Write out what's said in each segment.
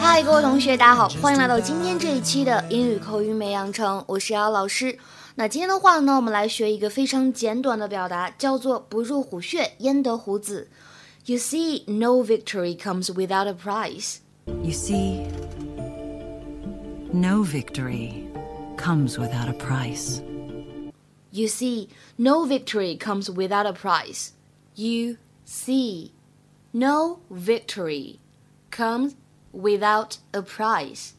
嗨，各位同学，大家好，欢迎来到今天这一期的英语口语美养成，我是姚老师。那今天的话呢，我们来学一个非常简短的表达，叫做“不入虎穴，焉得虎子”。You see, no victory comes without a prize. You see, no victory comes without a price. You see, no victory comes without a prize. You see, No victory comes without a prize。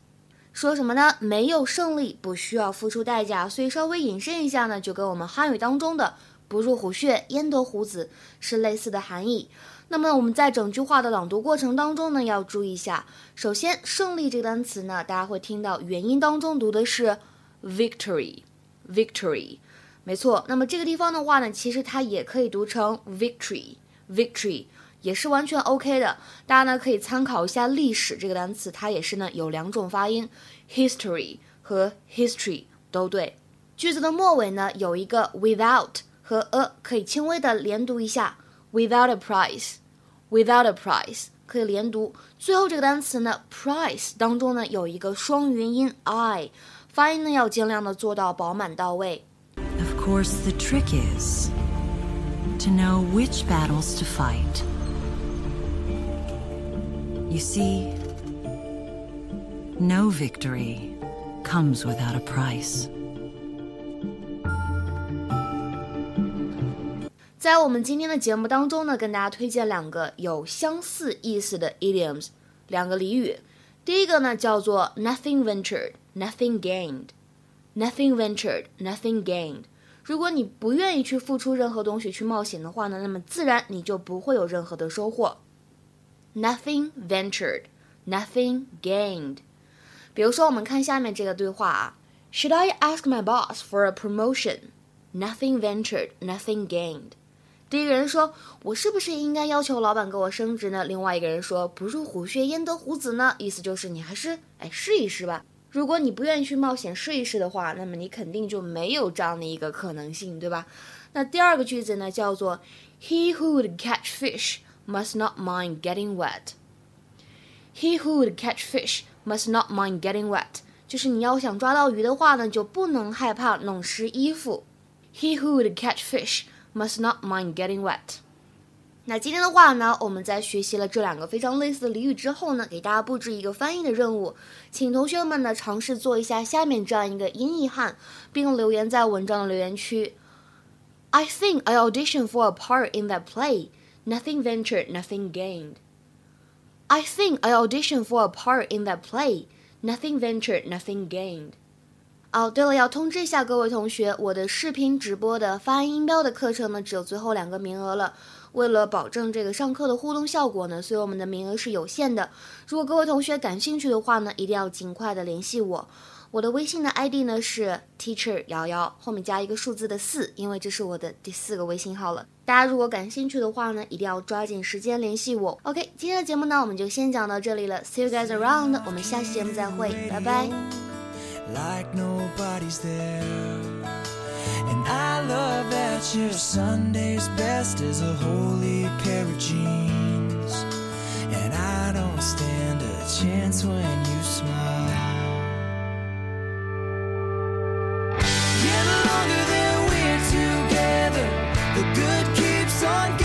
说什么呢？没有胜利不需要付出代价，所以稍微引申一下呢，就跟我们汉语当中的“不入虎穴，焉得虎子”是类似的含义。那么我们在整句话的朗读过程当中呢，要注意一下。首先，“胜利”这个单词呢，大家会听到元音当中读的是 “victory”，“victory”，没错。那么这个地方的话呢，其实它也可以读成 “victory”，“victory”。也是完全 OK 的，大家呢可以参考一下历史这个单词，它也是呢有两种发音，history 和 history 都对。句子的末尾呢有一个 without 和 a 可以轻微的连读一下，without a price，without a price 可以连读。最后这个单词呢 price 当中呢有一个双元音 i，发音呢要尽量的做到饱满到位。Of course, the trick is to know which battles to fight. You see, no victory comes without a price. 在我们今天的节目当中呢，跟大家推荐两个有相似意思的 idioms，两个俚语。第一个呢叫做 nothing ventured, nothing gained. Nothing ventured, nothing gained. 如果你不愿意去付出任何东西去冒险的话呢，那么自然你就不会有任何的收获。Nothing ventured, nothing gained。比如说，我们看下面这个对话啊：Should I ask my boss for a promotion? Nothing ventured, nothing gained。第一个人说：“我是不是应该要求老板给我升职呢？”另外一个人说：“不入虎穴，焉得虎子呢？”意思就是你还是哎试一试吧。如果你不愿意去冒险试一试的话，那么你肯定就没有这样的一个可能性，对吧？那第二个句子呢，叫做 He who would catch fish。must not mind getting wet. He who would catch fish must not mind getting wet. 就是你要想抓到鱼的话呢，就不能害怕弄湿衣服。He who would catch fish must not mind getting wet. 那今天的话呢，我们在学习了这两个非常类似的俚语之后呢，给大家布置一个翻译的任务，请同学们呢尝试做一下下面这样一个英译汉，并留言在文章的留言区。I think I auditioned for a part in that play. Nothing ventured, nothing gained. I think I audition for a part in that play. Nothing ventured, nothing gained. 哦，对了，要通知一下各位同学，我的视频直播的发音音标的课程呢，只有最后两个名额了。为了保证这个上课的互动效果呢，所以我们的名额是有限的。如果各位同学感兴趣的话呢，一定要尽快的联系我。我的微信的 ID 呢是 Teacher 瑶瑶，后面加一个数字的四，因为这是我的第四个微信号了。大家如果感兴趣的话呢一定要抓紧时间联系我 ok 今天的节目呢我们就先讲到这里了 see you guys around 我们下期节目再会拜拜 like nobody's there i love that your sunday's best is a holy pair of jeans and i don't stand a chance when you smile get alonger than we're together the good sun